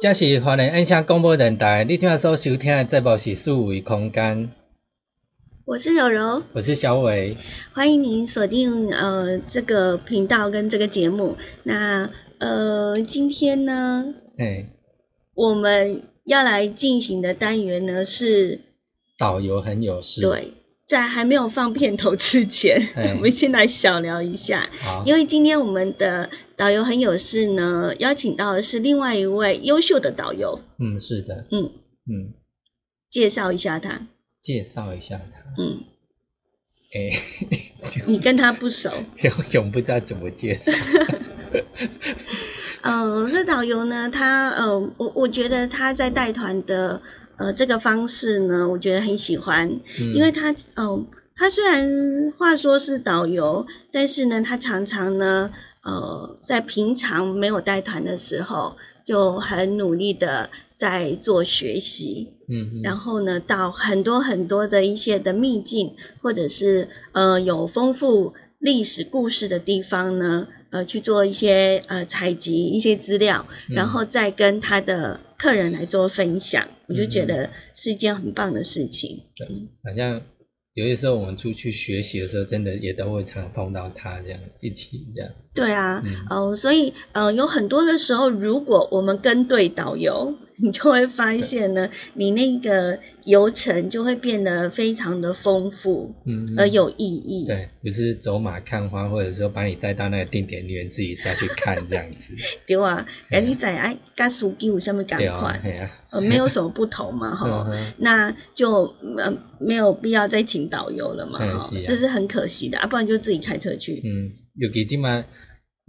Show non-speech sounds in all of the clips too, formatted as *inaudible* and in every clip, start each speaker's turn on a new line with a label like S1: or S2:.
S1: 这是华人音响广播电台，你今仔所收听的节目是数维空间，
S2: 我是柔柔，
S1: 我是小伟，
S2: 欢迎您锁定呃这个频道跟这个节目。那呃今天呢，
S1: 哎，
S2: 我们要来进行的单元呢是
S1: 导游很有事，
S2: 对，在还没有放片头之前，
S1: 哎。*laughs*
S2: 我们先来小聊一下，因为今天我们的导游很有事呢，邀请到的是另外一位优秀的导游，
S1: 嗯，是的，
S2: 嗯，
S1: 嗯，
S2: 介绍一下他，
S1: 介绍一下他，
S2: 嗯，*laughs*
S1: 哎，
S2: 你跟他不熟，*laughs*
S1: 永永不知道怎么介绍，
S2: 呃，这导游呢，他呃，我我觉得他在带团的呃这个方式呢，我觉得很喜欢，
S1: 嗯。
S2: 因为他呃，他虽然话说是导游，但是呢，他常常呢，呃，在平常没有带团的时候，就很努力的在做学习，
S1: 嗯，
S2: 然后呢，到很多很多的一些的秘境，或者是呃有丰富历史故事的地方呢，呃去做一些呃采集一些资料，
S1: 嗯。
S2: 然后再跟他的客人来做分享，我就觉
S1: 嗯
S2: 得是一件很棒的事情。
S1: 对，好像有些时候我们出去学习的时候，真的也都会常碰到他这样一起这样，
S2: 对啊，
S1: 嗯。
S2: 呃，所以呃有很多的时候，如果我们跟对导游，*laughs* 你就会发现呢，你那个游程就会变得非常的丰富，
S1: 嗯，
S2: 而有意义。
S1: 对，不是走马看花，或者说把你载到那个定点里面自己下去看这样子，*laughs*
S2: 对啊，赶紧在哎，跟书记有什么赶快，
S1: 对啊，
S2: 呃，没有什么不同嘛，*laughs* 哈那就呃没有必要再请导游了嘛，哈这是很可惜的啊，不然就自己开车去。
S1: 嗯，尤其即马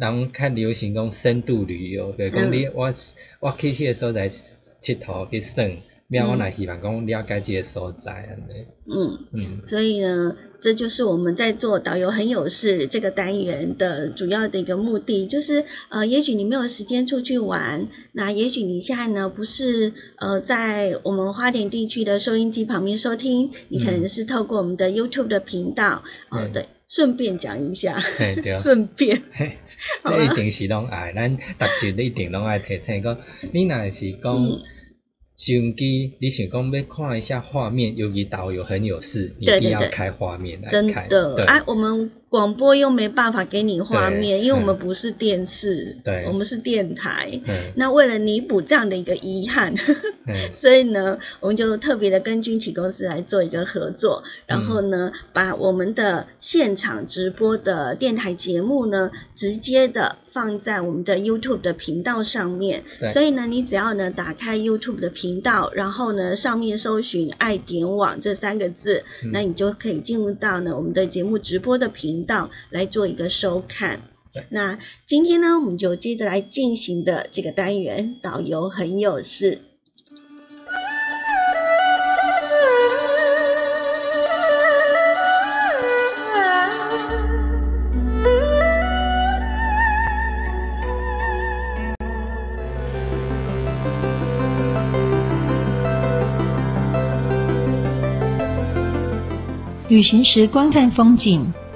S1: 人较流行讲深度旅游，就是讲
S2: 嗯
S1: 你我我去迄个所在佚佗去耍，了我若希望讲了解这个所在安尼，
S2: 嗯，
S1: 嗯。
S2: 所以呢，这就是我们在做导游很有事这个单元的主要的一个目的，就是呃，也许你没有时间出去玩，那也许你现在呢不是呃在我们花莲地区的收音机旁边收听，你可能是透过我们的 YouTube 的频道，哦、
S1: 嗯
S2: 对，顺便讲一下，*laughs* 顺便，
S1: 这一定是拢爱，咱逐集一定拢爱提醒讲，你若是讲相机，你想讲要看一下画面，尤其导游很有事，你一定要开画面来
S2: 真
S1: 看，对，
S2: 的啊，我们广播又没办法给你画面，因为我们不是电视，
S1: 对。
S2: 我们是电台。
S1: 嗯。
S2: 那为了弥补这样的一个遗憾，*laughs*
S1: 嗯。
S2: 所以呢，我们就特别的跟军企公司来做一个合作，然后呢，把我们的现场直播的电台节目呢，直接的放在我们的 YouTube 的频道上面。所以呢，你只要呢打开 YouTube 的频道，然后呢上面搜寻“爱点网”这三个字，
S1: 嗯。
S2: 那你就可以进入到呢我们的节目直播的频道来做一个收看。那今天呢，我们就接着来进行的这个单元，导游很有事。
S3: 旅行时观看风景，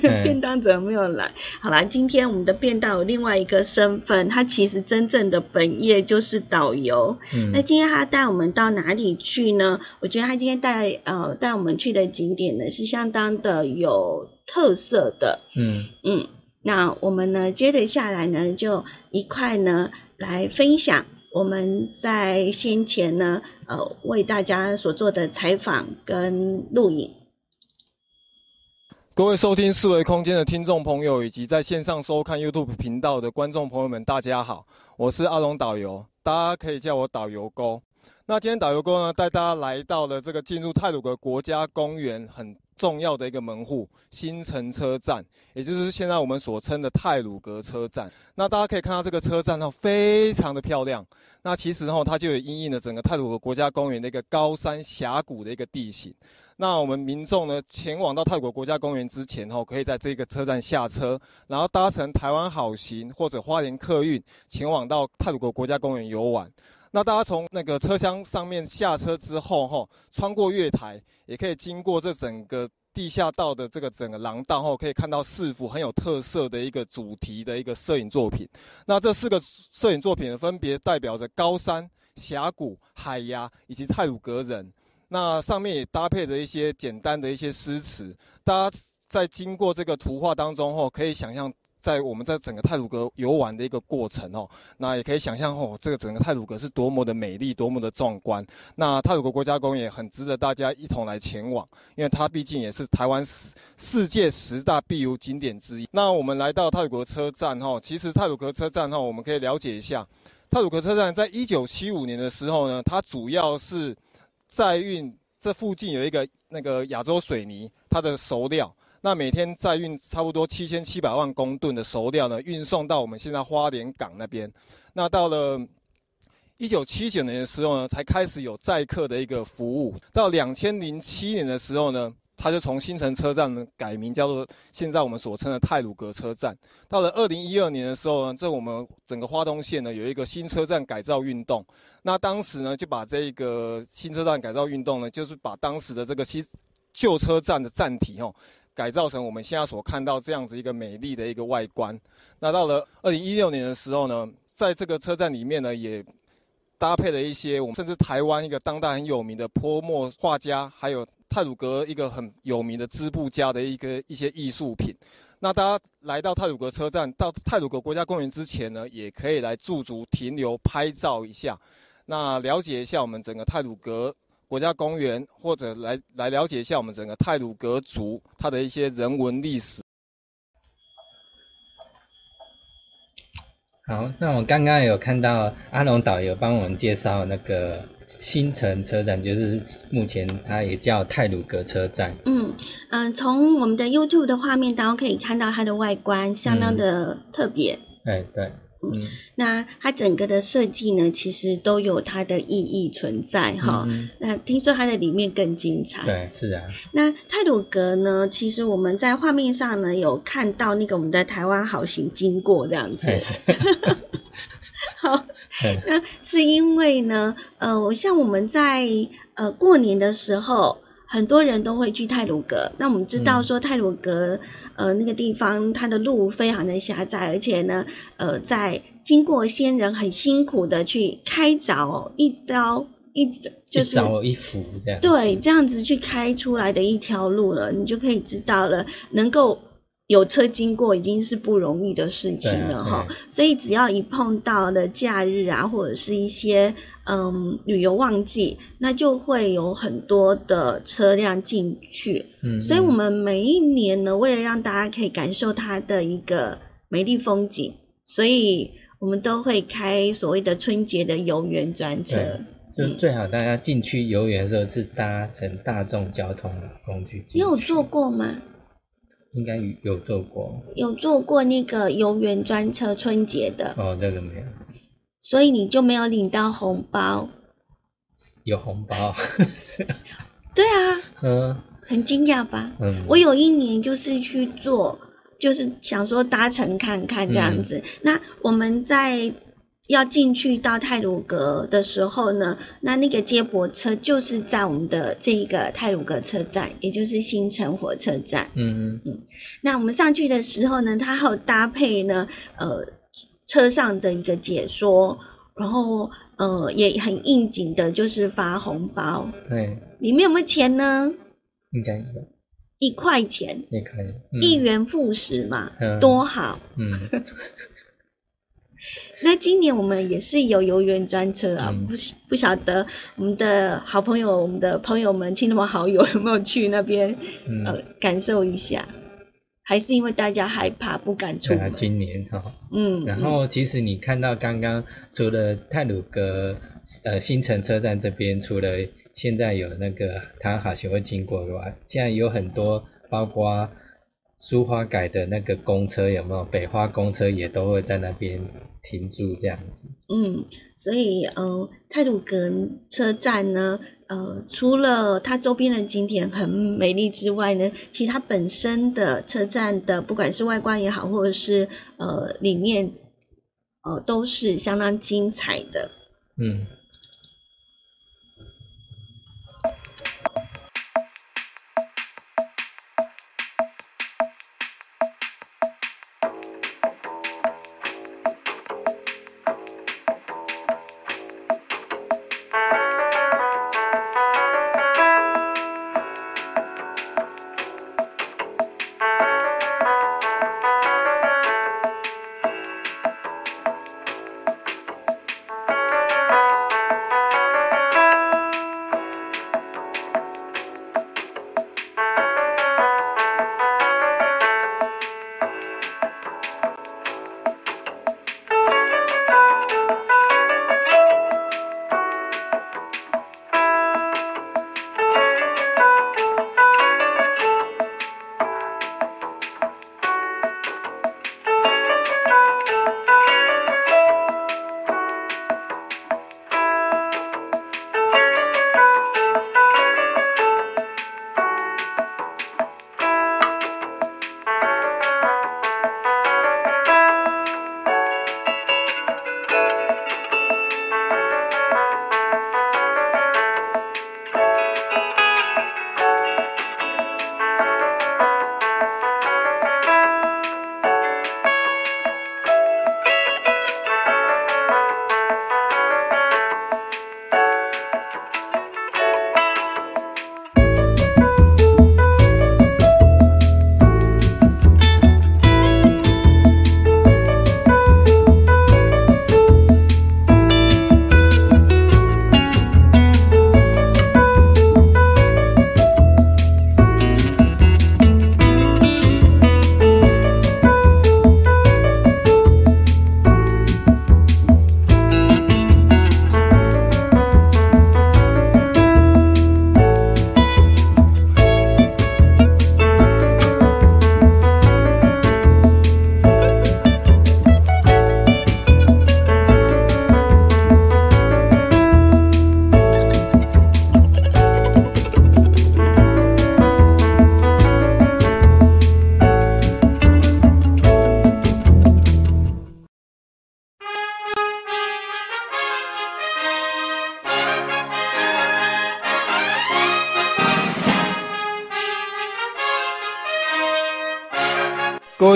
S3: *laughs*
S2: 便当怎么没有来？好啦，今天我们的便当有另外一个身份，他其实真正的本业就是导游。
S1: 嗯
S2: 那今天他带我们到哪里去呢？我觉得他今天带呃带我们去的景点呢是相当的有特色的。
S1: 嗯
S2: 嗯，那我们呢接着下来呢就一块呢来分享我们在先前呢呃为大家所做的采访跟录影。
S4: 各位收听四维空间的听众朋友，以及在线上收看 YouTube 频道的观众朋友们，大家好，我是阿龙导游，大家可以叫我导游哥。那今天导游哥呢，带大家来到了这个进入泰鲁格国家公园很重要的一个门户——新城车站，也就是现在我们所称的泰鲁格车站。那大家可以看到这个车站呢，非常的漂亮。那其实呢，它就有因应了整个泰鲁格国家公园的一个高山峡谷的一个地形。那我们民众呢，前往到泰国国家公园之前哦，可以在这个车站下车，然后搭乘台湾好行或者花莲客运前往到泰国国家公园游玩。那大家从那个车厢上面下车之后，哈，穿过月台，也可以经过这整个地下道的这个整个廊道，哈可以看到四幅很有特色的一个主题的一个摄影作品。那这四个摄影作品，分别代表着高山、峡谷、海牙以及泰鲁格人。那上面也搭配着一些简单的一些诗词，大家在经过这个图画当中后，可以想象在我们在整个泰鲁格游玩的一个过程哦，那也可以想象哦，这个整个泰鲁格是多么的美丽，多么的壮观。那泰鲁格国家公园很值得大家一同来前往，因为它毕竟也是台湾世世界十大必游景点之一。那我们来到泰鲁格车站哈，其实泰鲁格车站哈，我们可以了解一下，泰鲁格车站在一九七五年的时候呢，它主要是载运这附近有一个那个亚洲水泥，它的熟料。那每天载运差不多七千七百万公吨的熟料呢，运送到我们现在花莲港那边。那到了一九七九年的时候呢，才开始有载客的一个服务。到两千零七年的时候呢，它就从新城车站呢改名叫做现在我们所称的泰鲁阁车站。到了二零一二年的时候呢，这我们整个花东线呢有一个新车站改造运动。那当时呢就把这个新车站改造运动呢，就是把当时的这个新旧车站的站体哦。改造成我们现在所看到这样子一个美丽的一个外观。那到了二零一六年的时候呢，在这个车站里面呢，也搭配了一些我们甚至台湾一个当代很有名的泼墨画家，还有泰鲁阁一个很有名的织布家的一个一些艺术品。那大家来到泰鲁阁车站，到泰鲁阁国家公园之前呢，也可以来驻足停留拍照一下，那了解一下我们整个泰鲁阁。国家公园，或者来来了解一下我们整个泰鲁格族它的一些人文历史。
S1: 好，那我刚刚有看到阿龙导游帮我们介绍那个新城车站，就是目前它也叫泰鲁格车站。
S2: 嗯嗯，从我们的 YouTube 的画面当中可以看到它的外观相当的特别。
S1: 哎，对。
S2: 嗯，那它整个的设计呢，其实都有它的意义存在哈。那听说它的里面更精彩。
S1: 对，是啊。
S2: 那泰鲁格呢，其实我们在画面上呢有看到那个我们的台湾好行经过这样子。*laughs* 好，那是因为呢，呃，像我们在呃过年的时候。很多人都会去泰鲁阁，那我们知道说泰鲁阁，呃，那个地方它的路非常的狭窄，而且呢，呃，在经过先人很辛苦的去开凿一刀一，
S1: 就是一斧这样，
S2: 对，这样子去开出来的一条路了，你就可以知道了，能够。有车经过已经是不容易的事情了哈，所以只要一碰到了假日啊，或者是一些嗯旅游旺季，那就会有很多的车辆进去。嗯，所以我们每一年呢，为了让大家可以感受它的一个美丽风景，所以我们都会开所谓的春节的游园专车。
S1: 就最好大家进去游园的时候是搭乘大众交通工具。
S2: 你有坐过吗？
S1: 应该有做过，
S2: 有做过那个游园专车春节的。
S1: 哦，这个没有，
S2: 所以你就没有领到红包，
S1: 有红包，*laughs*
S2: 对啊，嗯，很惊讶吧？嗯，我有一年就是去做，就是想说搭乘看看这样子，那我们在。要进去到泰鲁阁的时候呢，那那个接驳车就是在我们的这个泰鲁阁车站，也就是新城火车站。嗯嗯嗯。那我们上去的时候呢，它还有搭配呢，呃，车上的一个解说，然后呃也很应景的，就是发红包。
S1: 对。
S2: 里面有没有钱呢？
S1: 应该有。
S2: 一块钱。
S1: 也可以。
S2: 一元复始嘛，多好。嗯。*laughs* 那今年我们也是有游园专车啊，不不晓得我们的好朋友、我们的朋友们、亲朋好友 *laughs* 有没有去那边呃感受一下？还是因为大家害怕不敢出？
S1: 啊，今年哈，嗯，然后其实你看到刚刚除了泰鲁阁呃新城车站这边，除了现在有那个台湾好行会经过以外，现在有很多包括。苏花改的那个公车有没有？北花公车也都会在那边停住这样子。
S2: 嗯，所以呃，泰鲁格车站呢，呃，除了它周边的景点很美丽之外呢，其实它本身的车站的不管是外观也好，或者是呃里面，呃，都是相当精彩的。嗯。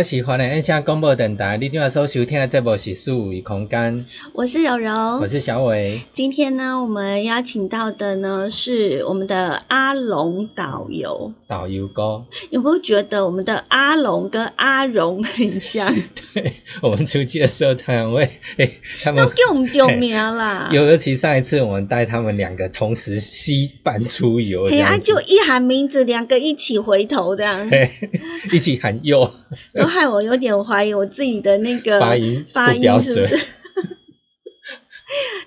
S1: 这是欢迎按下广播电台，你今晚所收听的节目是数维空间。
S2: 我是柔柔，
S1: 我是小伟。
S2: 今天呢，我们邀请到的呢是我们的阿龙导游。
S1: 导游哥，
S2: 有没有觉得我们的阿龙跟阿荣很像？*laughs*
S1: 对，我们出去的时候，他们会，他们
S2: 都叫丢名啦。
S1: 尤其上一次我们带他们两个同时西班出游，
S2: 哎呀，就一喊名字，两个一起回头这样，
S1: 一起喊哟。
S2: 都害我有点怀疑我自己的那个
S1: 发音
S2: 发音是不是？*laughs*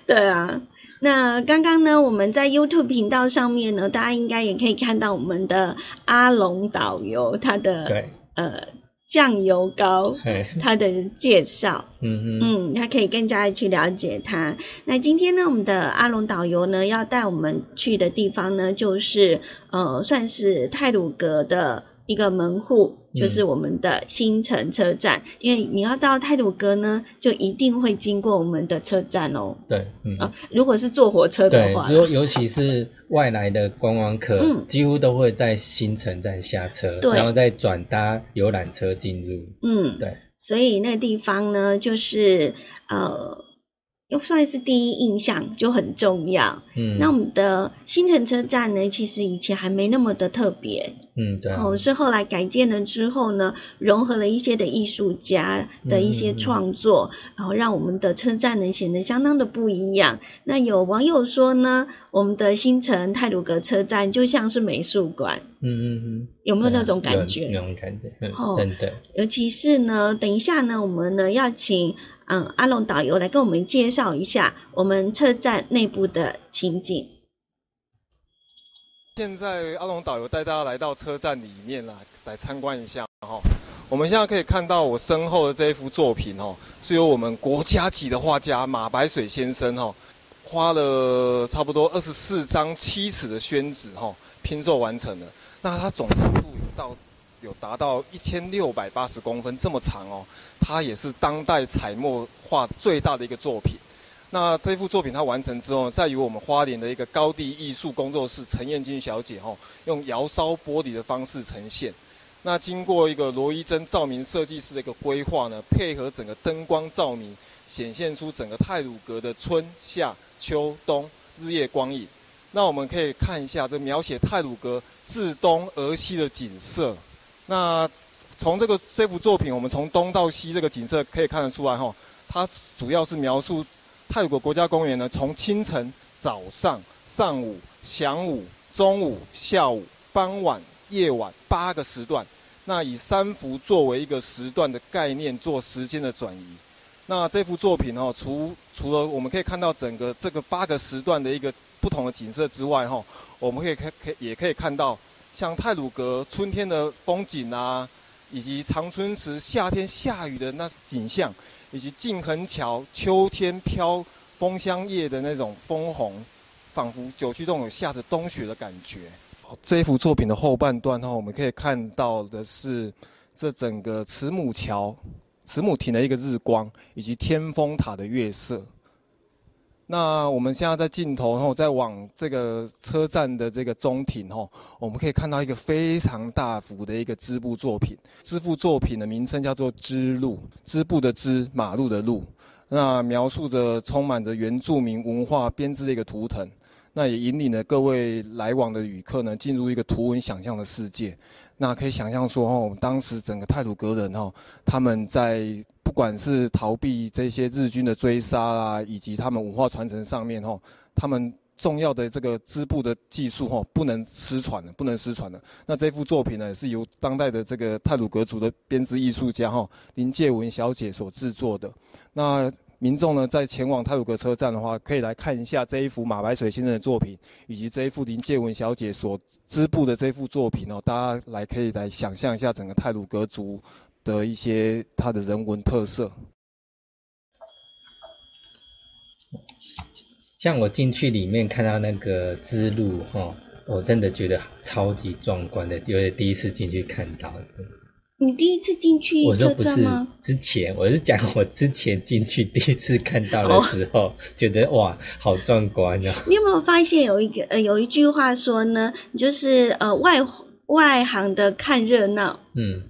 S2: 对啊，那刚刚呢，我们在 YouTube 频道上面呢，大家应该也可以看到我们的阿龙导游他的
S1: 对
S2: 呃酱油膏他的介绍，
S1: 嗯
S2: 嗯，他可以更加的去了解他。那今天呢，我们的阿龙导游呢要带我们去的地方呢，就是呃算是泰鲁格的一个门户。就是我们的新城车站，因为你要到泰鲁阁呢，就一定会经过我们的车站哦。
S1: 对，嗯
S2: 啊，如果是坐火车的话，
S1: 尤尤其是外来的观光客，嗯几乎都会在新城站下车，然后再转搭游览车进入。
S2: 嗯，
S1: 对。
S2: 所以那个地方呢，就是呃。又算是第一印象就很重要。
S1: 嗯，
S2: 那我们的新城车站呢，其实以前还没那么的特别。
S1: 嗯，对。
S2: 哦，是后来改建了之后呢，融合了一些的艺术家的一些创作，然后让我们的车站呢显得相当的不一样。那有网友说呢，我们的新城泰鲁格车站就像是美术馆。
S1: 嗯嗯嗯。
S2: 有没有那种感觉？
S1: 那种感觉。哦，真的。
S2: 尤其是呢，等一下呢，我们呢要请。嗯，阿龙导游来跟我们介绍一下我们车站内部的情景。
S4: 现在阿龙导游带大家来到车站里面来，来参观一下哈。我们现在可以看到我身后的这一幅作品哦，是由我们国家级的画家马白水先生哈，花了差不多二十四张七尺的宣纸哈拼凑完成的。那它总长度有到。有达到一千六百八十公分这么长哦，它也是当代彩墨画最大的一个作品。那这幅作品它完成之后，再由我们花莲的一个高地艺术工作室陈燕君小姐哦，用窑烧玻璃的方式呈现。那经过一个罗伊珍照明设计师的一个规划呢，配合整个灯光照明，显现出整个泰鲁阁的春夏秋冬日夜光影。那我们可以看一下这描写泰鲁阁自东而西的景色。那从这个这幅作品，我们从东到西这个景色可以看得出来哈，它主要是描述泰国国家公园呢，从清晨、早上、上午、晌午、中午、下午、傍晚、夜晚八个时段，那以三幅作为一个时段的概念做时间的转移。那这幅作品哦，除除了我们可以看到整个这个八个时段的一个不同的景色之外哈，我们可以看可也可以看到。像泰鲁阁春天的风景啊，以及长春池夏天下雨的那景象，以及静恒桥秋天飘枫香叶的那种枫红，仿佛九曲洞有下着冬雪的感觉。这一幅作品的后半段哈，我们可以看到的是这整个慈母桥、慈母亭的一个日光，以及天峰塔的月色。那我们现在在镜头后，再往这个车站的这个中庭吼，我们可以看到一个非常大幅的一个织布作品。织布作品的名称叫做“织路”，织布的织，马路的路。那描述着充满着原住民文化编织的一个图腾。那也引领了各位来往的旅客呢，进入一个图文想象的世界。那可以想象说，哦，当时整个泰鲁格人哦，他们在不管是逃避这些日军的追杀啊，以及他们文化传承上面哦，他们重要的这个织布的技术哦，不能失传的，不能失传的。那这幅作品呢，是由当代的这个泰鲁格族的编织艺术家哈林介文小姐所制作的。那民众呢，在前往泰鲁格车站的话，可以来看一下这一幅马白水先生的作品，以及这一幅林介文小姐所织布的这幅作品哦。大家来可以来想象一下整个泰鲁格族的一些它的人文特色。
S1: 像我进去里面看到那个织路哈，我真的觉得超级壮观的，因为第一次进去看到。
S2: 你第一次进去
S1: 车站吗？之前我是讲我之前进去第一次看到的时候，觉得哇，好壮观啊！
S2: 你有没有发现有一个呃有一句话说呢，就是呃外外行的看热闹，嗯。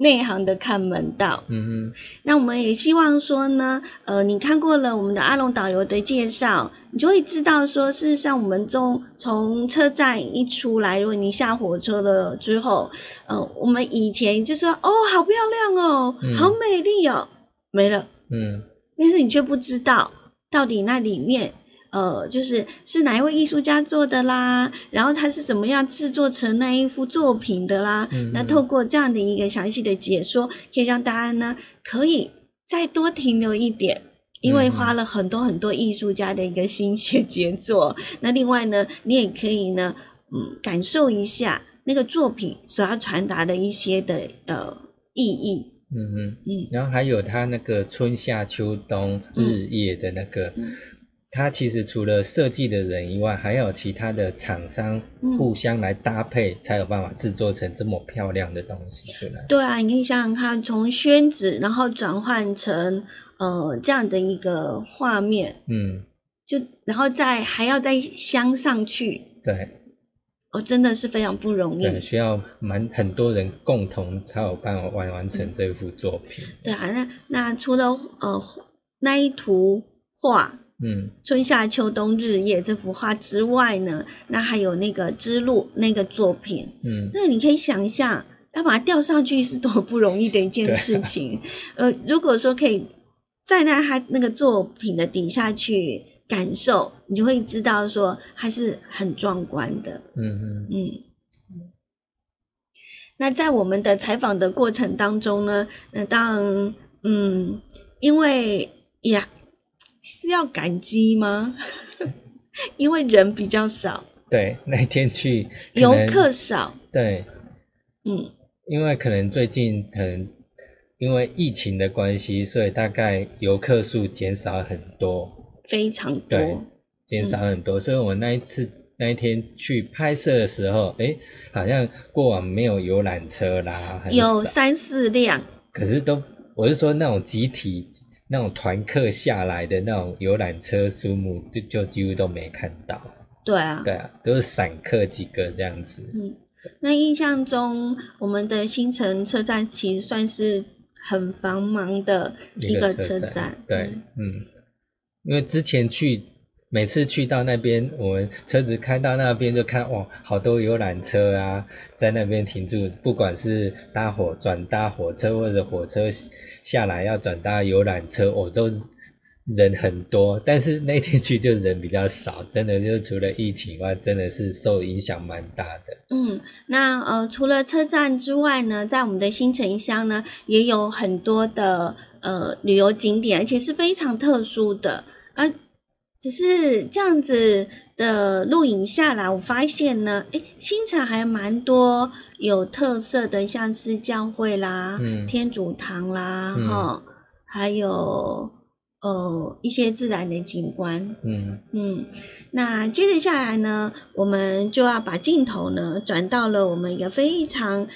S2: 内行的看门道，嗯哼，那我们也希望说呢，呃，你看过了我们的阿龙导游的介绍，你就会知道说，事实上我们中从车站一出来，如果你下火车了之后，呃，我们以前就说，哦，好漂亮哦，好美丽哦，没了，嗯，但是你却不知道到底那里面。呃，就是是哪一位艺术家做的啦，然后他是怎么样制作成那一幅作品的啦？那透过这样的一个详细的解说，可以让大家呢可以再多停留一点，因为花了很多很多艺术家的一个心血 *laughs* 杰作。那另外呢，你也可以呢，嗯，感受一下那个作品所要传达的一些的呃意义。
S1: 嗯嗯嗯，然后还有他那个春夏秋冬日夜的那个。它其实除了设计的人以外，还有其他的厂商互相来搭配，才有办法制作成这么漂亮的东西出来。
S2: 对啊，你可以想想看，从宣纸然后转换成呃这样的一个画面，嗯，就然后再还要再镶上去，
S1: 对，
S2: 哦，真的是非常不容易，
S1: 需要蛮很多人共同才有办法完完成这幅作品。
S2: 对啊，那那除了呃那一图画。嗯，春夏秋冬日夜这幅画之外呢，那还有那个之路那个作品，嗯，那你可以想一下，要把它吊上去是多不容易的一件事情。*laughs* 呃，如果说可以站在他那个作品的底下去感受，你就会知道说还是很壮观的。嗯嗯嗯。那在我们的采访的过程当中呢，那当嗯，因为呀。是要感激吗？*laughs* 因为人比较少。
S1: 对，那天去
S2: 游客少。
S1: 对，嗯，因为可能最近可能因为疫情的关系，所以大概游客数减少很多，
S2: 非常多，
S1: 减少很多。所以我那一次那一天去拍摄的时候，哎，好像过往没有游览车啦，
S2: 有三四辆，
S1: 可是都我是说那种集体。那种团客下来的那种游览车数目，就就几乎都没看到。
S2: 对啊，
S1: 对啊，都是散客几个这样子。
S2: 嗯，那印象中我们的新城车站其实算是很繁忙的一个车站。
S1: 对，嗯，因为之前去。每次去到那边，我们车子开到那边就看哇，好多游览车啊，在那边停住，不管是搭火转搭火车或者火车下来要转搭游览车，我都人很多。但是那天去就人比较少，真的就是除了疫情外，真的是受影响蛮大的。
S2: 嗯，那呃除了车站之外呢，在我们的新城乡呢，也有很多的呃旅游景点，而且是非常特殊的啊。只是这样子的录影下来，我发现呢，哎，新城还蛮多有特色的，像是教会啦、天主堂啦，哈，还有呃一些自然的景观。嗯。嗯，那接着下来呢，我们就要把镜头呢转到了我们一个非常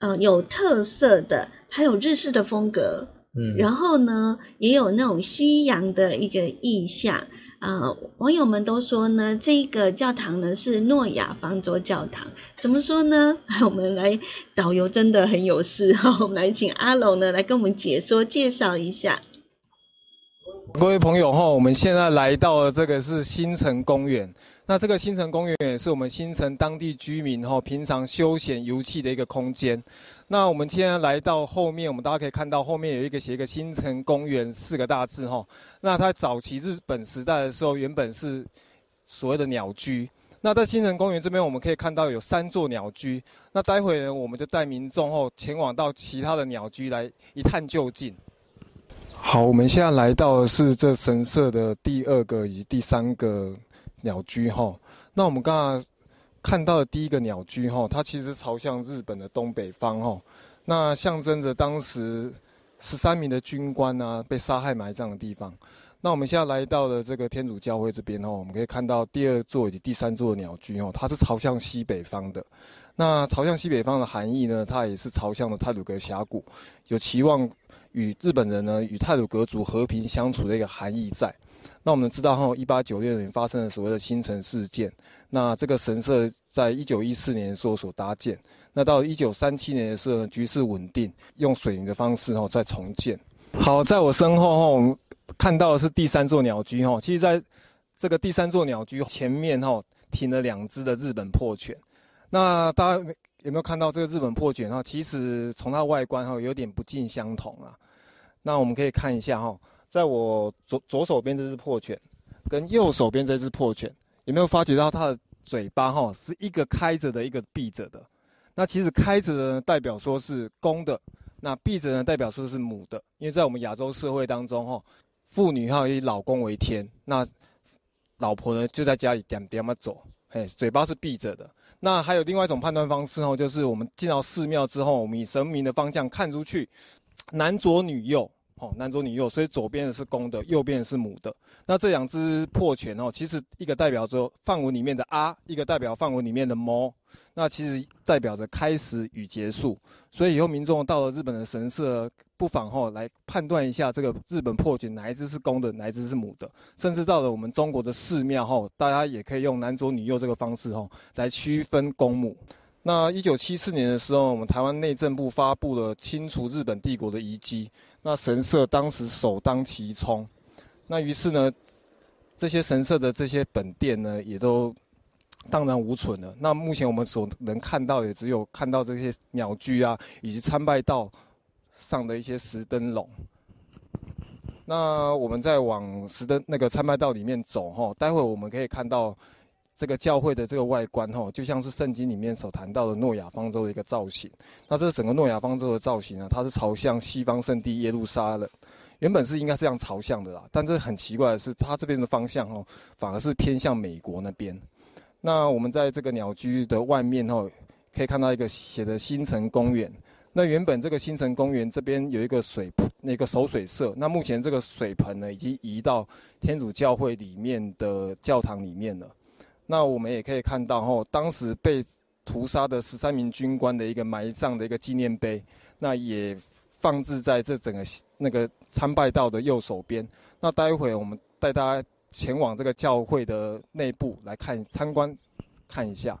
S2: 呃有特色的，还有日式的风格，嗯，然后呢也有那种西洋的一个意象。呃，网友们都说呢，这个教堂呢是诺亚方舟教堂。怎么说呢？*laughs* 我们来导游真的很有事哈，我们来请阿龙呢来跟我们解说介绍一下。
S4: 各位朋友哈，我们现在来到了这个是新城公园。那这个新城公园也是我们新城当地居民哈平常休闲游憩的一个空间。那我们现在来到后面，我们大家可以看到后面有一个写一个新城公园四个大字哈。那它早期日本时代的时候，原本是所谓的鸟居。那在新城公园这边，我们可以看到有三座鸟居。那待会呢，我们就带民众后前往到其他的鸟居来一探究竟。好，我们现在来到的是这神社的第二个与第三个鸟居哈。那我们刚刚看到的第一个鸟居哈，它其实朝向日本的东北方哈。那象征着当时十三名的军官啊被杀害埋葬的地方。那我们现在来到了这个天主教会这边哈，我们可以看到第二座以及第三座鸟居哦，它是朝向西北方的。那朝向西北方的含义呢，它也是朝向了泰鲁格峡谷，有期望。与日本人呢，与泰鲁格族和平相处的一个含义在。那我们知道哈，一八九六年发生了所谓的新城事件。那这个神社在一九一四年时候所搭建。那到一九三七年的时候，局势稳定，用水泥的方式哈再重建。好，在我身后哈，我们看到的是第三座鸟居哈。其实在这个第三座鸟居前面哈，停了两只的日本破犬。那大家。有没有看到这个日本破卷哈？其实从它外观哈有点不尽相同啊。那我们可以看一下哈，在我左左手边这只破犬，跟右手边这只破犬，有没有发觉到它的嘴巴哈是一个开着的，一个闭着的？那其实开着的呢代表说是公的，那闭着呢代表说是母的。因为在我们亚洲社会当中哈，妇女哈以老公为天，那老婆呢就在家里点点嘛走，嘿，嘴巴是闭着的。那还有另外一种判断方式哦，就是我们进到寺庙之后，我们以神明的方向看出去，男左女右，哦，男左女右，所以左边的是公的，右边是母的。那这两只破犬哦，其实一个代表着范文里面的啊，一个代表范文里面的猫。那其实代表着开始与结束，所以以后民众到了日本的神社，不妨后来判断一下这个日本破犬哪一只是公的，哪一只是母的。甚至到了我们中国的寺庙后，大家也可以用男左女右这个方式吼来区分公母。那一九七四年的时候，我们台湾内政部发布了清除日本帝国的遗迹，那神社当时首当其冲。那于是呢，这些神社的这些本殿呢，也都。荡然无存了。那目前我们所能看到也，只有看到这些鸟居啊，以及参拜道上的一些石灯笼。那我们再往石灯那个参拜道里面走哈，待会我们可以看到这个教会的这个外观哈，就像是圣经里面所谈到的诺亚方舟的一个造型。那这整个诺亚方舟的造型呢，它是朝向西方圣地耶路撒冷，原本是应该这样朝向的啦。但这很奇怪的是，它这边的方向哦，反而是偏向美国那边。那我们在这个鸟居的外面哦，可以看到一个写的新城公园。那原本这个新城公园这边有一个水那个守水社，那目前这个水盆呢已经移到天主教会里面的教堂里面了。那我们也可以看到哦，当时被屠杀的十三名军官的一个埋葬的一个纪念碑，那也放置在这整个那个参拜道的右手边。那待会我们带大家。前往这个教会的内部来看参观，看一下。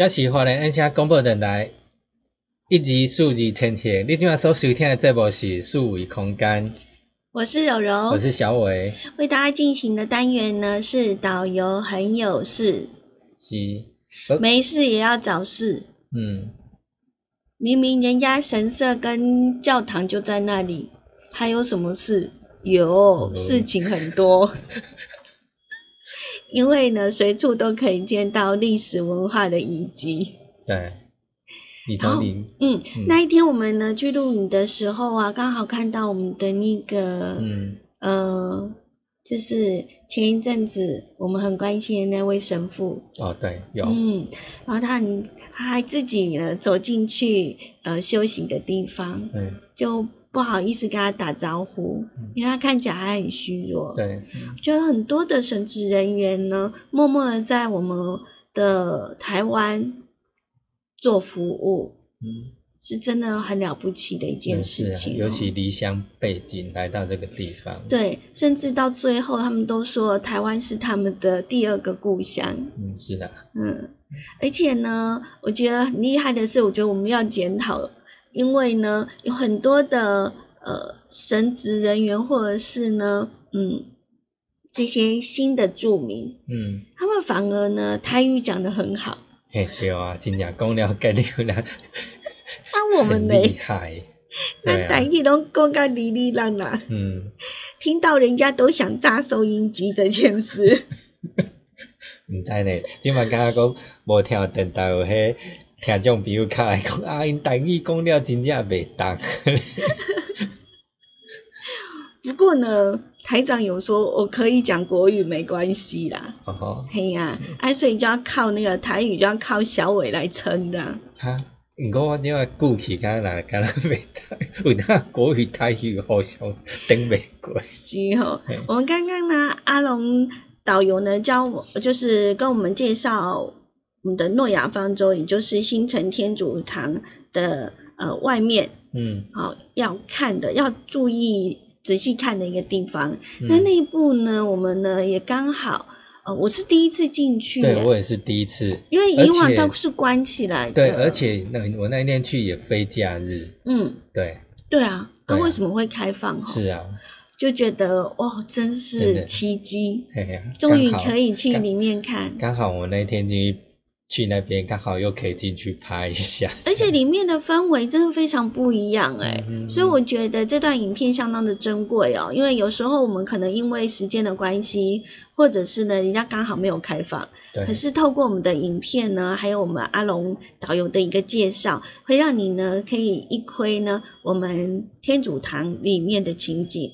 S1: 这是华人音响广播电台一级数字千天，你今晚所收听的节目是数位空间。
S2: 我是柔柔，
S1: 我是小伟。
S2: 为大家进行的单元呢是导游很有事，
S1: 是
S2: 没事也要找事。
S1: 嗯，
S2: 明明人家神社跟教堂就在那里，还有什么事？有事情很多，*laughs* 因为呢，随处都可以见到历史文化的遗迹。
S1: 对。然后，
S2: 嗯，那一天我们呢去录影的时候啊，刚好看到我们的那个，嗯，呃，就是前一阵子我们很关心的那位神父。
S1: 哦，对，有。
S2: 嗯，然后他很，他还自己呢走进去呃修行的地方，
S1: 对，
S2: 就不好意思跟他打招呼，因为他看起来还很虚弱。
S1: 对，
S2: 就很多的神职人员呢，默默的在我们的台湾。做服务，
S1: 嗯，
S2: 是真的很了不起的一件事情。
S1: 尤其离乡背景来到这个地方，
S2: 对，甚至到最后，他们都说台湾是他们的第二个故乡。
S1: 嗯，是的，
S2: 嗯，而且呢，我觉得很厉害的是，我觉得我们要检讨，因为呢，有很多的呃神职人员，或者是呢，嗯，这些新的住民，
S1: 嗯，
S2: 他们反而呢，台语讲的很好。
S1: 嘿，对啊，真正讲了解你啦，
S2: 那我们呢？
S1: 厉害，
S2: 那台语拢讲甲哩哩啦啦，
S1: 嗯，
S2: 听到人家都想炸收音机这件事，*laughs*
S1: 毋知呢，即摆感觉讲无听电台有迄听众朋友较来讲，啊，因台语讲了真正袂当。
S2: 不过呢。台长有说，我可以讲国语没关系啦。
S1: 哦
S2: 嘿呀，哎，所以就要靠那个台语，就要靠小伟来撑的。
S1: 哈，毋过我即个顾气敢若敢若袂当，有哪国语台语互相顶袂过。
S2: 是吼，我们刚刚呢，阿龙导游呢教我，就是跟我们介绍我们的诺亚方舟，也就是新城天主堂的呃外面，
S1: 嗯，
S2: 好要看的，要注意。仔细看的一个地方，那内部呢，我们呢也刚好，呃，我是第一次进去，
S1: 对我也是第一次，
S2: 因为以往都是关起来的，
S1: 对，而且那我那一天去也非假日，
S2: 嗯，
S1: 对，
S2: 对啊，那为什么会开放？
S1: 是啊，
S2: 就觉得哇，真是奇迹，
S1: 嘿嘿，
S2: 终于可以去里面看，
S1: 刚好我那天进去。去那边刚好又可以进去拍一下，
S2: 而且里面的氛围真的非常不一样哎，所以我觉得这段影片相当的珍贵哦，因为有时候我们可能因为时间的关系，或者是呢人家刚好没有开放，可是透过我们的影片呢，还有我们阿龙导游的一个介绍，会让你呢可以一窥呢我们天主堂里面的情景。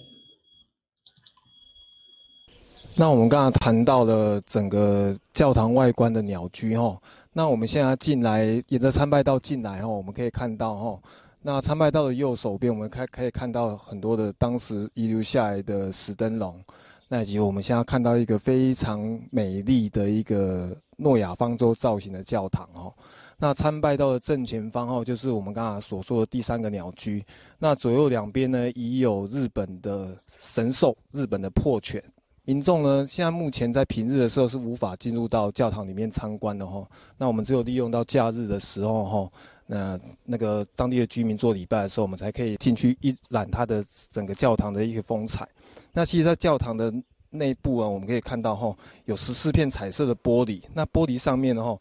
S4: 那我们刚刚谈到了整个教堂外观的鸟居哈，那我们现在进来沿着参拜道进来哈，我们可以看到哈，那参拜道的右手边我们看可以看到很多的当时遗留下来的石灯笼，那以及我们现在看到一个非常美丽的一个诺亚方舟造型的教堂哈，那参拜道的正前方哈就是我们刚刚所说的第三个鸟居，那左右两边呢已有日本的神兽，日本的破犬。民众呢，现在目前在平日的时候是无法进入到教堂里面参观的哈。那我们只有利用到假日的时候哈，那那个当地的居民做礼拜的时候，我们才可以进去一览它的整个教堂的一个风采。那其实，在教堂的内部啊，我们可以看到哈，有十四片彩色的玻璃。那玻璃上面呢，哈，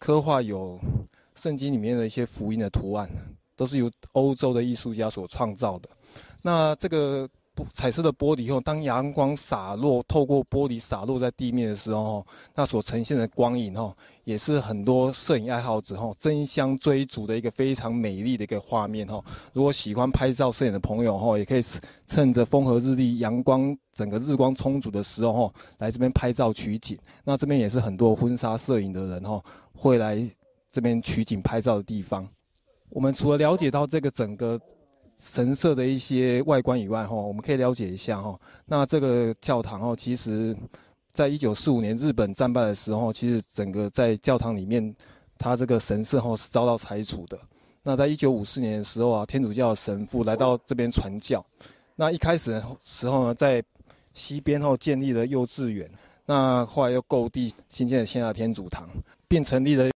S4: 刻画有圣经里面的一些福音的图案，都是由欧洲的艺术家所创造的。那这个。彩色的玻璃后，当阳光洒落，透过玻璃洒落在地面的时候，那所呈现的光影哦，也是很多摄影爱好者哦争相追逐的一个非常美丽的一个画面哦。如果喜欢拍照摄影的朋友哦，也可以趁着风和日丽、阳光整个日光充足的时候哦，来这边拍照取景。那这边也是很多婚纱摄影的人哦，会来这边取景拍照的地方。我们除了了解到这个整个。神社的一些外观以外，哈，我们可以了解一下，哈。那这个教堂，哦，其实，在一九四五年日本战败的时候，其实整个在教堂里面，它这个神社，哈，是遭到拆除的。那在一九五四年的时候啊，天主教的神父来到这边传教。那一开始的时候呢，在西边后建立了幼稚园。那后来又购地新建了现在天主堂，并成立了。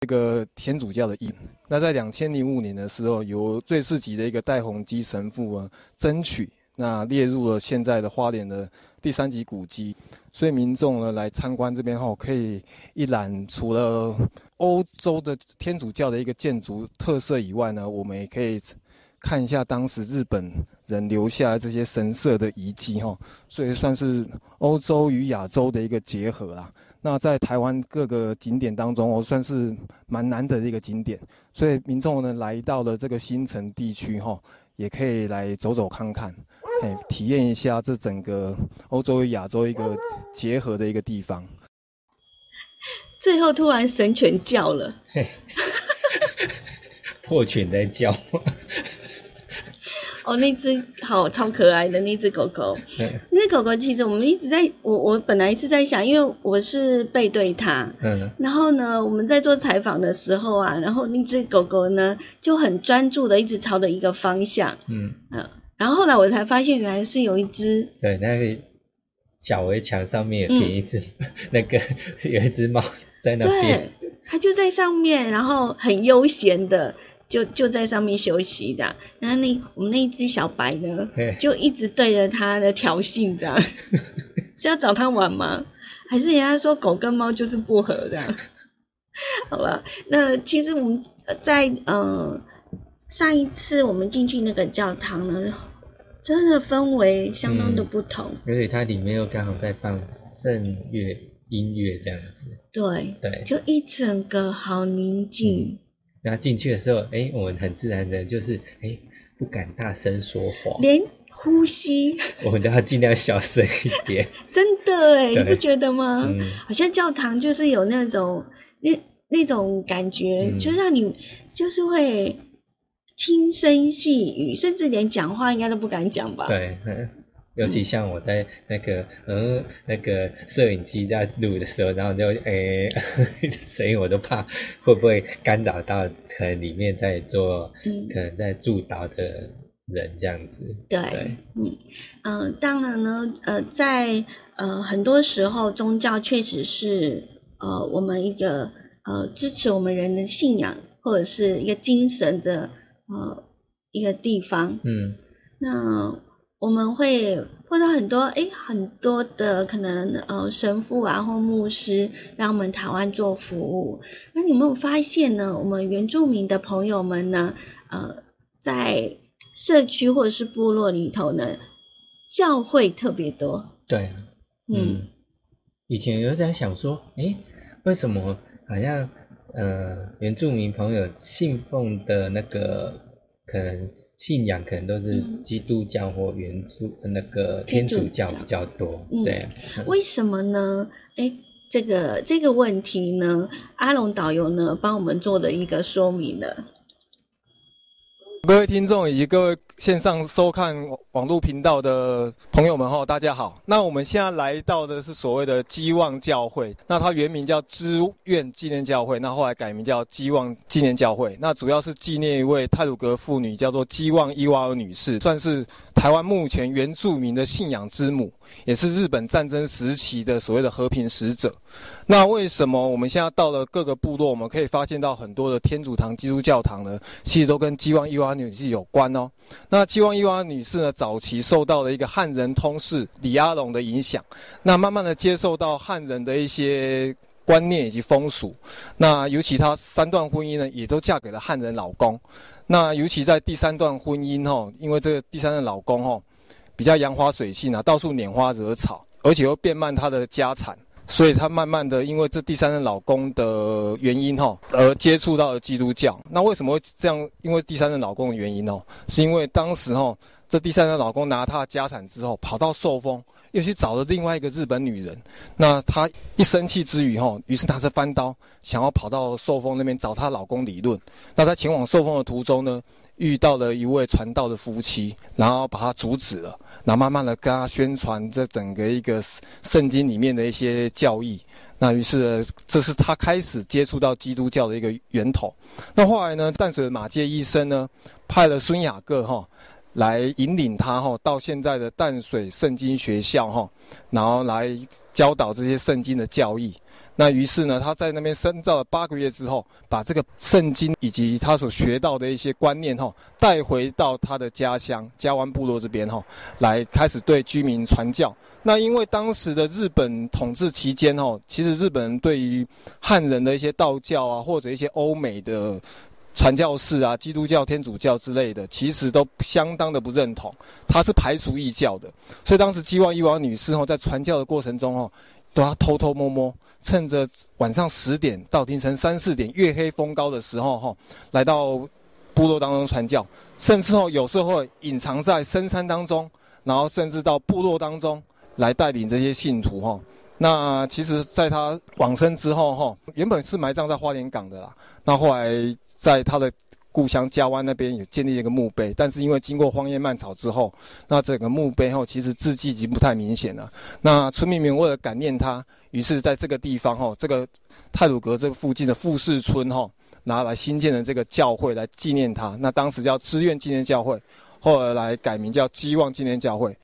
S4: 这个天主教的印。那在两千零五年的时候，由最世级的一个戴宏基神父啊争取，那列入了现在的花莲的第三级古迹。所以民众呢来参观这边后，可以一览除了欧洲的天主教的一个建筑特色以外呢，我们也可以看一下当时日本人留下这些神社的遗迹哈。所以算是欧洲与亚洲的一个结合啊。那在台湾各个景点当中，我算是蛮难得的一个景点。所以民众呢来到了这个新城地区哈，也可以来走走看看。哎，体验一下这整个欧洲与亚洲一个结合的一个地方。
S2: 最后突然神犬叫了，*laughs* *laughs*
S1: 破犬在叫。
S2: 哦，那只好超可爱的那只狗狗。那只狗狗其实我们一直在，我我本来是在想，因为我是背对它，嗯，然后呢，我们在做采访的时候啊，然后那只狗狗呢就很专注的一直朝着一个方向，嗯嗯。然后后来我才发现，原来是有一只
S1: 对那个小围墙上面有一只那个有一只猫在那边，
S2: 它就在上面，然后很悠闲的就就在上面休息这样。然后那我们那一只小白呢，就一直对着它的挑衅这样，*laughs* 是要找它玩吗？还是人家说狗跟猫就是不合这样？*laughs* 好了，那其实我们在呃上一次我们进去那个教堂呢。真的氛围相当的不同，
S1: 而且它里面又刚好在放圣乐音乐这样子，
S2: 对
S1: 对，
S2: 就一整个好宁静。
S1: 然后进去的时候，哎，我们很自然的就是哎不敢大声说话，
S2: 连呼吸 *laughs*
S1: 我们都要尽量小声一点。*laughs*
S2: 真的哎，你不觉得吗？好像教堂就是有那种那那种感觉，就让你就是会。轻声细语，甚至连讲话应该都不敢讲吧？
S1: 对，尤其像我在那个嗯那个摄影机在录的时候，然后就诶 *laughs* 声音我都怕会不会干扰到可能里面在做可能在助导的人这样子。
S2: 对，嗯嗯，当然呢，呃，在呃很多时候宗教确实是呃我们一个呃支持我们人的信仰或者是一个精神的。呃，一个地方，嗯，那我们会碰到很多，哎，很多的可能，呃，神父啊或牧师来我们台湾做服务。那你有没有发现呢？我们原住民的朋友们呢，呃，在社区或者是部落里头呢，教会特别多。
S1: 对，嗯，以前有在想说，哎，为什么好像？呃，原住民朋友信奉的那个可能信仰可能都是基督教或原住那个天主教比较多，对。
S2: 为什么呢？哎，这个这个问题呢，阿龙导游呢帮我们做了一个说明了。
S4: 各位听众以及各位线上收看网络频道的朋友们哈，大家好。那我们现在来到的是所谓的基望教会，那它原名叫知愿纪念教会，那后来改名叫基望纪念教会。那主要是纪念一位泰鲁格妇女，叫做基望伊瓦尔女士，算是台湾目前原住民的信仰之母。也是日本战争时期的所谓的和平使者。那为什么我们现在到了各个部落，我们可以发现到很多的天主堂、基督教堂呢？其实都跟基旺伊女士有关哦。那基旺伊娃女士呢，早期受到了一个汉人通事李阿龙的影响，那慢慢的接受到汉人的一些观念以及风俗。那尤其她三段婚姻呢，也都嫁给了汉人老公。那尤其在第三段婚姻哈，因为这个第三任老公哈。比较杨花水性啊，到处拈花惹草，而且又变卖她的家产，所以她慢慢的因为这第三任老公的原因哈，而接触到了基督教。那为什么会这样？因为第三任老公的原因哦，是因为当时哈，这第三任老公拿她的家产之后，跑到寿丰，又去找了另外一个日本女人。那她一生气之余哈，于是拿着翻刀，想要跑到寿丰那边找她老公理论。那在前往寿丰的途中呢？遇到了一位传道的夫妻，然后把他阻止了，然后慢慢的跟他宣传这整个一个圣经里面的一些教义。那于是这是他开始接触到基督教的一个源头。那后来呢，淡水的马介医生呢，派了孙雅各哈来引领他哈到现在的淡水圣经学校哈，然后来教导这些圣经的教义。那于是呢，他在那边深造了八个月之后，把这个圣经以及他所学到的一些观念哈，带回到他的家乡加湾部落这边哈，来开始对居民传教。那因为当时的日本统治期间哈，其实日本人对于汉人的一些道教啊，或者一些欧美的传教士啊，基督教、天主教之类的，其实都相当的不认同，他是排除异教的。所以当时基望伊王女士哈，在传教的过程中哈。都要偷偷摸摸，趁着晚上十点到凌晨三四点月黑风高的时候，哈，来到部落当中传教，甚至哦有时候会隐藏在深山当中，然后甚至到部落当中来带领这些信徒，哈。那其实，在他往生之后，哈，原本是埋葬在花莲港的啦，那后来在他的。故乡嘉湾那边有建立一个墓碑，但是因为经过荒烟蔓草之后，那整个墓碑后其实字迹已经不太明显了。那村民们为了感念他，于是在这个地方哈，这个泰鲁阁这个附近的富士村哈，拿来新建的这个教会来纪念他。那当时叫知愿纪念教会，后来来改名叫基望纪念教会。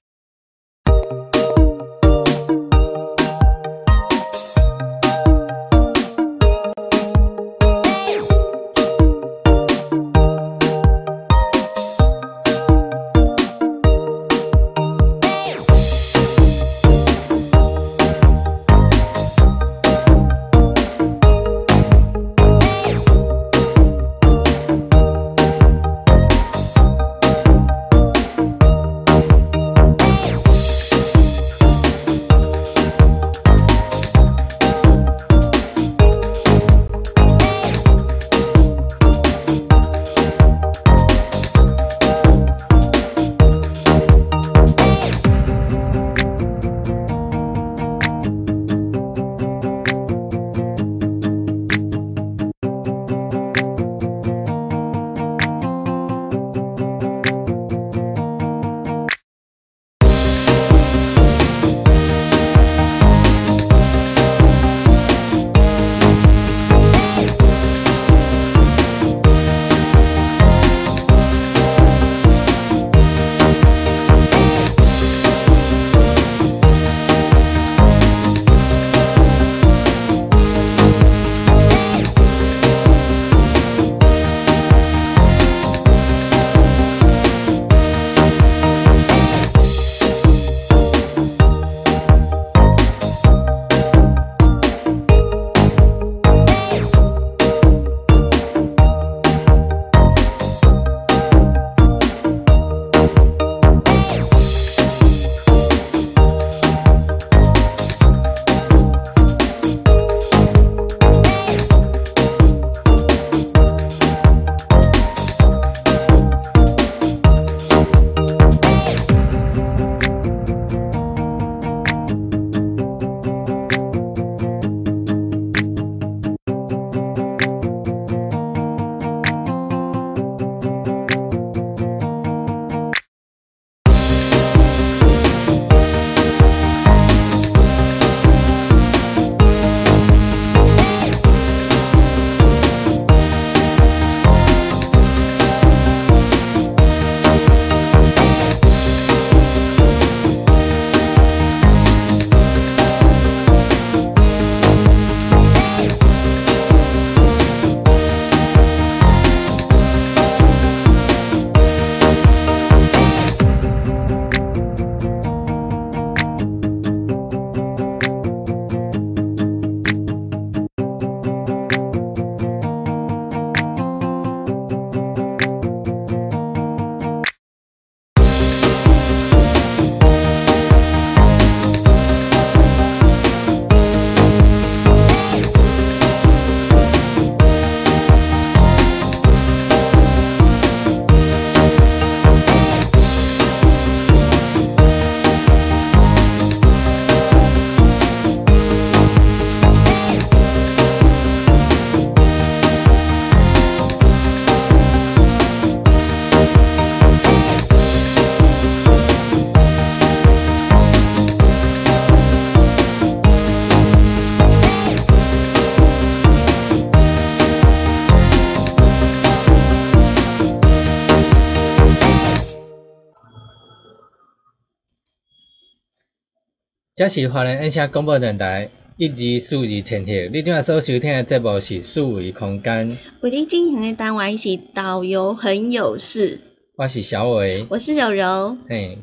S1: 这是华人音响广播电台一级数字前提，你今仔所收听的节目是四维空间。
S2: 为你进行的单元是导游很有事。
S1: 我是小伟，
S2: 我是柔柔。
S1: 嘿，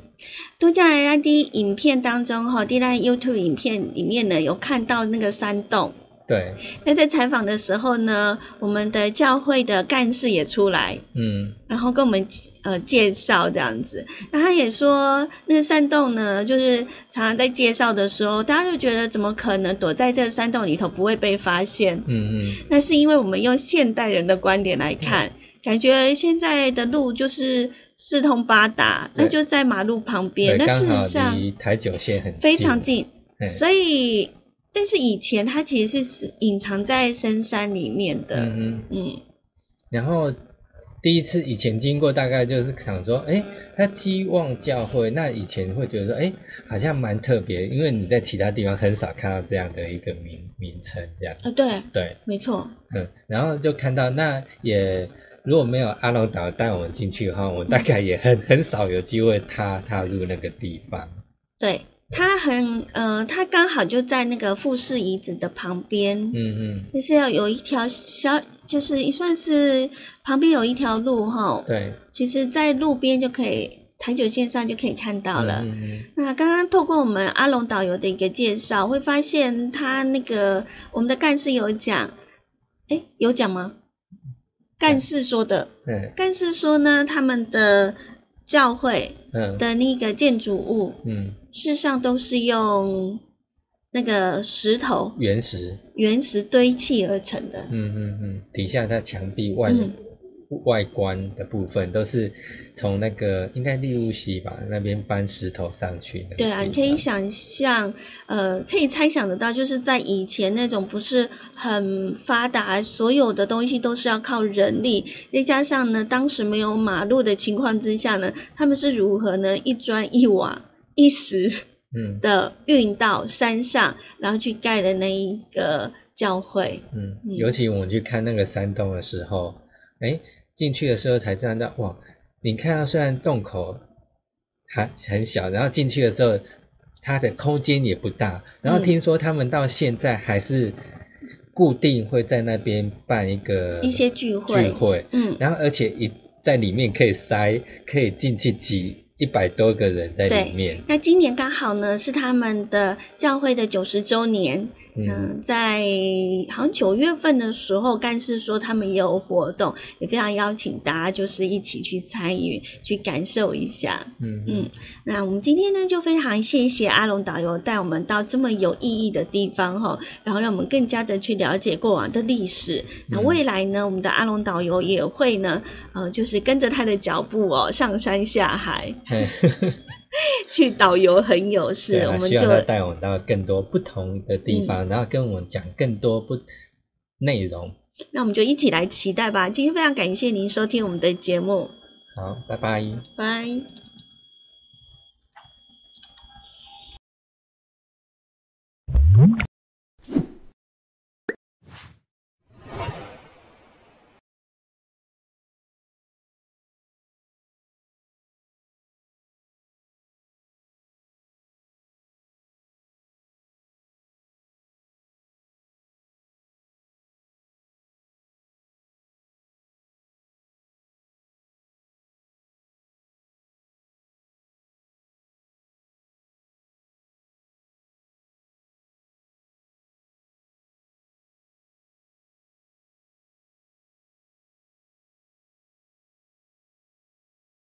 S2: 都在那啲影片当中哈，第在 YouTube 影片里面呢，有看到那个山洞。
S1: 对。
S2: 那在采访的时候呢，我们的教会的干事也出来，
S1: 嗯，
S2: 然后跟我们呃介绍这样子。那他也说，那个山洞呢，就是常常在介绍的时候，大家就觉得怎么可能躲在这个山洞里头不会被发现？
S1: 嗯嗯。
S2: 那是因为我们用现代人的观点来看，感觉现在的路就是四通八达，那就在马路旁边，那事实上
S1: 离台九线很
S2: 非常近，所以。但是以前它其实是隐藏在深山里面的，
S1: 嗯嗯。然后第一次以前经过，大概就是想说，哎，它希望教会，那以前会觉得说，哎，好像蛮特别，因为你在其他地方很少看到这样的一个名名称，这样。
S2: 啊，对，
S1: 对，
S2: 没错。
S1: 嗯，然后就看到，那也如果没有阿龙岛带我们进去的话，我大概也很很少有机会踏踏入那个地方。
S2: 对。它很呃，它刚好就在那个富士遗址的旁边，
S1: 嗯嗯，
S2: 就是要有一条小，就是算是旁边有一条路哈，
S1: 对，
S2: 其实，在路边就可以台九线上就可以看到了。
S1: 嗯嗯。
S2: 那刚刚透过我们阿龙导游的一个介绍，会发现他那个我们的干事有讲，哎，有讲吗？干事说的，
S1: 对，
S2: 干事说呢，他们的教会的那个建筑物，
S1: 嗯。
S2: 事实上都是用那个石头
S1: 原石
S2: 原石堆砌而成的。
S1: 嗯嗯嗯，底下它墙壁外外观的部分都是从那个应该利物溪吧那边搬石头上去的。
S2: 对啊，你可以想象，呃，可以猜想得到，就是在以前那种不是很发达，所有的东西都是要靠人力，再加上呢，当时没有马路的情况之下呢，他们是如何呢？一砖一瓦。一时的运到山上，然后去盖的那一个教会。
S1: 嗯，尤其我们去看那个山洞的时候，哎，进去的时候才知道，哇，你看到虽然洞口还很小，然后进去的时候，它的空间也不大。然后听说他们到现在还是固定会在那边办一个
S2: 一些聚会，
S1: 聚会。
S2: 嗯，
S1: 然后而且一在里面可以塞，可以进去挤。一百多个人在里面。
S2: 那今年刚好呢是他们的教会的九十周年。嗯，在好像九月份的时候，干事说他们也有活动，也非常邀请大家就是一起去参与，去感受一下。
S1: 嗯嗯。
S2: 那我们今天呢就非常谢谢阿龙导游带我们到这么有意义的地方哈，然后让我们更加的去了解过往的历史。那未来呢，我们的阿龙导游也会呢，呃，就是跟着他的脚步哦，上山下海。*laughs* 去导游很有事，我们就
S1: 带我们到更多不同的地方，然后跟我们讲更多不内容。
S2: 那我们就一起来期待吧。今天非常感谢您收听我们的节目。
S1: 好，拜拜。
S2: 拜。